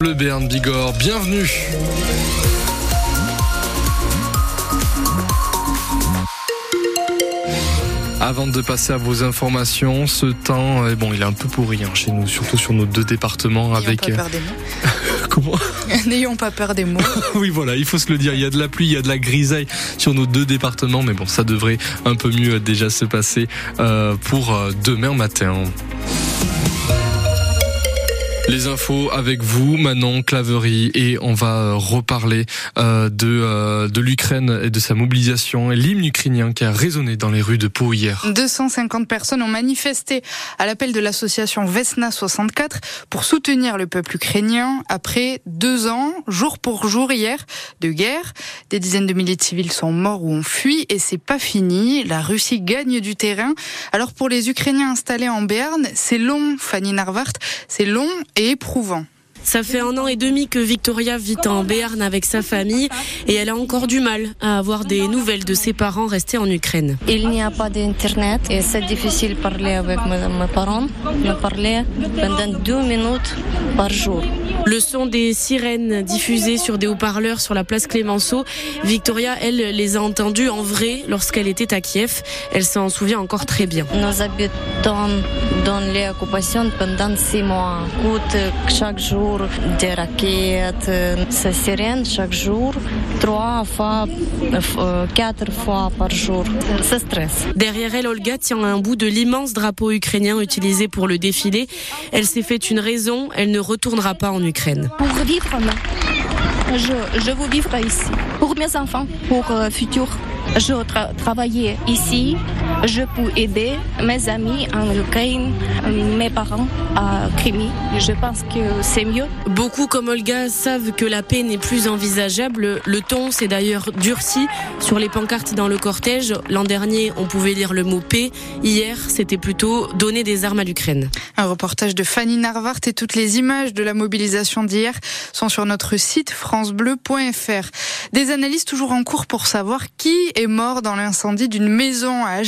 Le Berne Bigorre, bienvenue. Avant de passer à vos informations, ce temps, eh bon, il est un peu pourri hein, chez nous, surtout sur nos deux départements. N'ayons avec pas peur des mots. comment N'ayons pas peur des mots. Oui, voilà, il faut se le dire. Il y a de la pluie, il y a de la grisaille sur nos deux départements, mais bon, ça devrait un peu mieux déjà se passer euh, pour euh, demain matin. Les infos avec vous, Manon Claverie, et on va euh, reparler euh, de, euh, de l'Ukraine et de sa mobilisation et l'hymne ukrainien qui a résonné dans les rues de Pau hier. 250 personnes ont manifesté à l'appel de l'association Vesna 64 pour soutenir le peuple ukrainien après deux ans, jour pour jour hier, de guerre. Des dizaines de milliers de civils sont morts ou ont fui et c'est pas fini. La Russie gagne du terrain. Alors pour les Ukrainiens installés en Béarn, c'est long, Fanny Narvart, c'est long et éprouvant. Ça fait un an et demi que Victoria vit en Béarn avec sa famille et elle a encore du mal à avoir des nouvelles de ses parents restés en Ukraine. Il n'y a pas d'internet et c'est difficile de parler avec mes parents. Me parler pendant deux minutes par jour. Le son des sirènes diffusées sur des haut-parleurs sur la place Clémenceau, Victoria, elle, les a entendus en vrai lorsqu'elle était à Kiev. Elle s'en souvient encore très bien. Nous habitons dans les occupations pendant six mois. Chaque jour des raquettes, ces sirènes chaque jour, trois fois, euh, quatre fois par jour. C'est stress. Derrière elle, Olga tient un bout de l'immense drapeau ukrainien utilisé pour le défilé. Elle s'est fait une raison, elle ne retournera pas en Ukraine. Pour vivre, je, je veux vivre ici. Pour mes enfants, pour euh, futur. Je tra travailler ici. Je peux aider mes amis en Ukraine, mes parents à Crimée. Je pense que c'est mieux. Beaucoup comme Olga savent que la paix n'est plus envisageable. Le ton s'est d'ailleurs durci sur les pancartes dans le cortège. L'an dernier, on pouvait lire le mot paix. Hier, c'était plutôt donner des armes à l'Ukraine. Un reportage de Fanny Narvart et toutes les images de la mobilisation d'hier sont sur notre site francebleu.fr. Des analyses toujours en cours pour savoir qui est mort dans l'incendie d'une maison à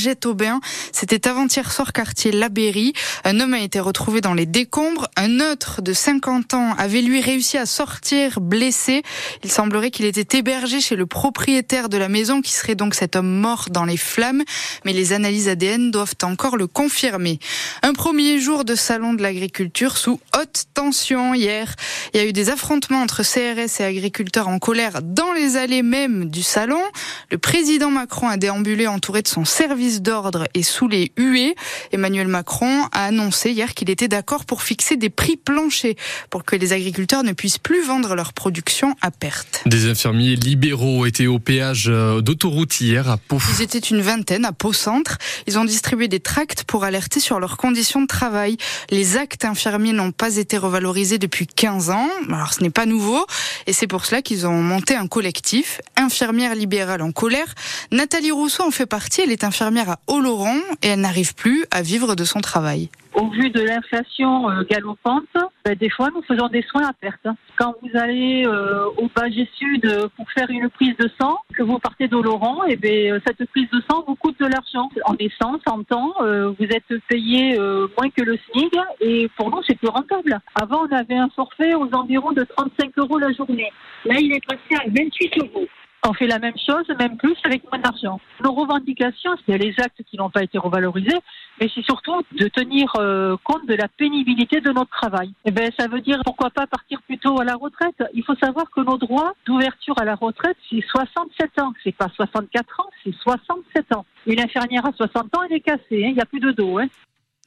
C'était avant-hier soir quartier Labéry. Un homme a été retrouvé dans les décombres. Un autre de 50 ans avait lui réussi à sortir blessé. Il semblerait qu'il était hébergé chez le propriétaire de la maison qui serait donc cet homme mort dans les flammes. Mais les analyses ADN doivent encore le confirmer. Un premier jour de salon de l'agriculture sous haute tension hier. Il y a eu des affrontements entre CRS et agriculteurs en colère dans les allées même du salon. Le président Macron a déambulé entouré de son service d'ordre et sous les huées. Emmanuel Macron a annoncé hier qu'il était d'accord pour fixer des prix planchers pour que les agriculteurs ne puissent plus vendre leur production à perte. Des infirmiers libéraux étaient au péage euh, d'autoroute hier à Pau. Ils étaient une vingtaine à Pau Centre. Ils ont distribué des tracts pour alerter sur leurs conditions de travail. Les actes infirmiers n'ont pas été revalorisés depuis 15 ans. Alors ce n'est pas nouveau. Et c'est pour cela qu'ils ont monté un collectif, infirmières libérales en colère. Nathalie Rousseau en fait partie. Elle est infirmière à Oloron et elle n'arrive plus à vivre de son travail. Au vu de l'inflation euh, galopante, ben, des fois nous faisons des soins à perte. Quand vous allez euh, au Bagé Sud euh, pour faire une prise de sang, que vous partez d'Oloron, et ben, euh, cette prise de sang vous coûte de l'argent. En essence, en temps, vous êtes payé moins que le SMIC et pour nous c'est plus rentable. Avant on avait un forfait aux environs de 35 euros la journée. Là il est passé à 28 euros. On fait la même chose, même plus, avec moins d'argent. Nos revendications, c'est les actes qui n'ont pas été revalorisés, mais c'est surtout de tenir euh, compte de la pénibilité de notre travail. Eh ben, ça veut dire pourquoi pas partir plutôt à la retraite? Il faut savoir que nos droits d'ouverture à la retraite, c'est 67 ans. C'est pas 64 ans, c'est 67 ans. Une infirmière à 60 ans, elle est cassée. hein. Il n'y a plus de dos. Hein.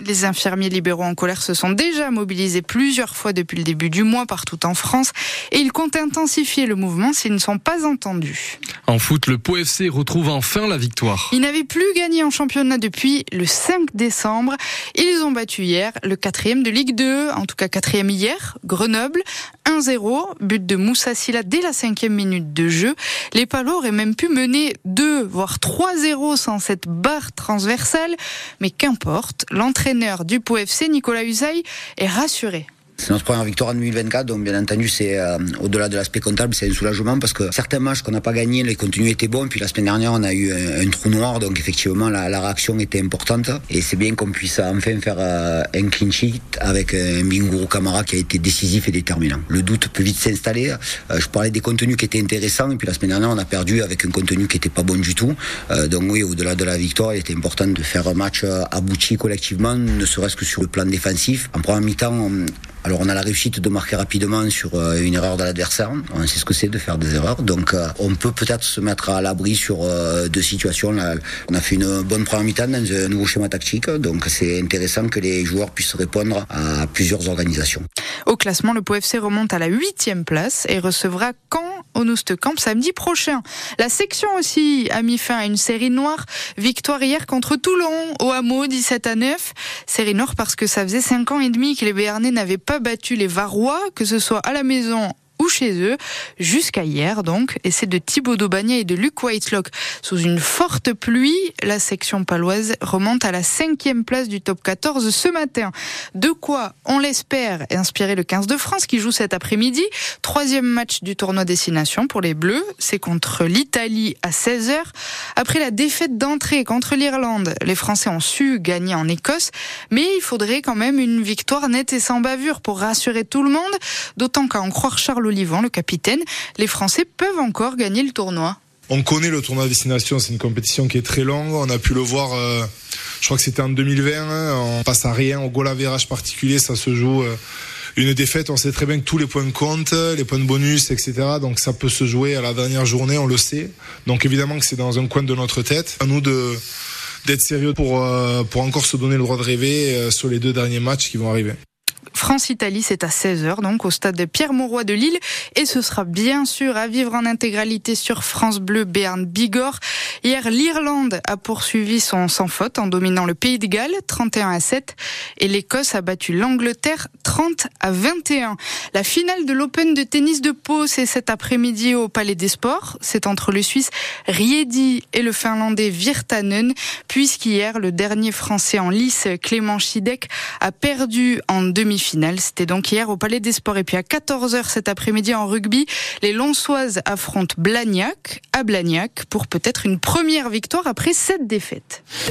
Les infirmiers libéraux en colère se sont déjà mobilisés plusieurs fois depuis le début du mois partout en France et ils comptent intensifier le mouvement s'ils ne sont pas entendus. En foot, le Pau FC retrouve enfin la victoire. Ils n'avaient plus gagné en championnat depuis le 5 décembre. Ils ont battu hier le quatrième de Ligue 2, en tout cas quatrième hier, Grenoble, 1-0, but de Moussa Silla dès la cinquième minute de jeu. Les Palos auraient même pu mener 2, voire 3-0 sans cette barre transversale, mais qu'importe, l'entraîneur du Pau FC, Nicolas Usaï, est rassuré. C'est notre première victoire en 2024, donc bien entendu, c'est euh, au-delà de l'aspect comptable, c'est un soulagement parce que certains matchs qu'on n'a pas gagnés, les contenus étaient bons. Puis la semaine dernière, on a eu un, trou noir, donc effectivement, la, réaction était importante. Et c'est bien qu'on puisse enfin faire euh, un clean sheet avec un Binguru Kamara qui a été décisif et déterminant. Le doute peut vite s'installer. Euh, je parlais des contenus qui étaient intéressants, et puis la semaine dernière, on a perdu avec un contenu qui n'était pas bon du tout. donc oui, au-delà de la victoire, il était important de faire un match abouti collectivement, ne serait-ce que sur le plan défensif. En première mi-temps, alors on a la réussite de marquer rapidement sur euh, une erreur de l'adversaire. On sait ce que c'est de faire des erreurs. Donc euh, on peut peut-être se mettre à l'abri sur euh, deux situations. on a fait une bonne première mi-temps dans un nouveau schéma tactique. Donc c'est intéressant que les joueurs puissent répondre à plusieurs organisations. Au classement, le POFC remonte à la huitième place et recevra quand au samedi prochain. La section aussi a mis fin à une série noire. Victoire hier contre Toulon au hameau 17 à 9. Série noire parce que ça faisait 5 ans et demi que les Béarnais n'avaient pas battu les Varois, que ce soit à la maison ou chez eux, jusqu'à hier donc. Et c'est de Thibaut Daubagné et de Luc Whitelock. Sous une forte pluie, la section paloise remonte à la cinquième place du top 14 ce matin. De quoi, on l'espère, inspirer le 15 de France qui joue cet après-midi. Troisième match du tournoi Destination pour les Bleus. C'est contre l'Italie à 16h. Après la défaite d'entrée contre l'Irlande, les Français ont su gagner en Écosse. Mais il faudrait quand même une victoire nette et sans bavure pour rassurer tout le monde. D'autant qu'à en croire Charles Le capitaine, les Français peuvent encore gagner le tournoi. On connaît le tournoi destination, c'est une compétition qui est très longue. On a pu le voir, euh, je crois que c'était en 2020. Hein. on passe à rien, au goal virage particulier, ça se joue. Euh, une défaite, on sait très bien que tous les points comptent, les points de bonus, etc. Donc ça peut se jouer à la dernière journée, on le sait. Donc évidemment que c'est dans un coin de notre tête. À nous de d'être sérieux pour euh, pour encore se donner le droit de rêver sur les deux derniers matchs qui vont arriver. France-Italie, c'est à 16h, donc au stade de Pierre-Mauroy de Lille. Et ce sera bien sûr à vivre en intégralité sur France Bleu Béarn Bigorre. Hier, l'Irlande a poursuivi son sans faute en dominant le Pays de Galles, 31 à 7. Et l'Écosse a battu l'Angleterre, 30 à 21. La finale de l'Open de tennis de Pau, c'est cet après-midi au Palais des Sports. C'est entre le Suisse Riedi et le Finlandais Virtanen, puisqu'hier, le dernier Français en lice, Clément Chidek, a perdu en demi finale. C'était donc hier au Palais des Sports. Et puis à 14h cet après-midi en rugby, les Lonsoises affrontent Blagnac à Blagnac pour peut-être une première victoire après cette défaite.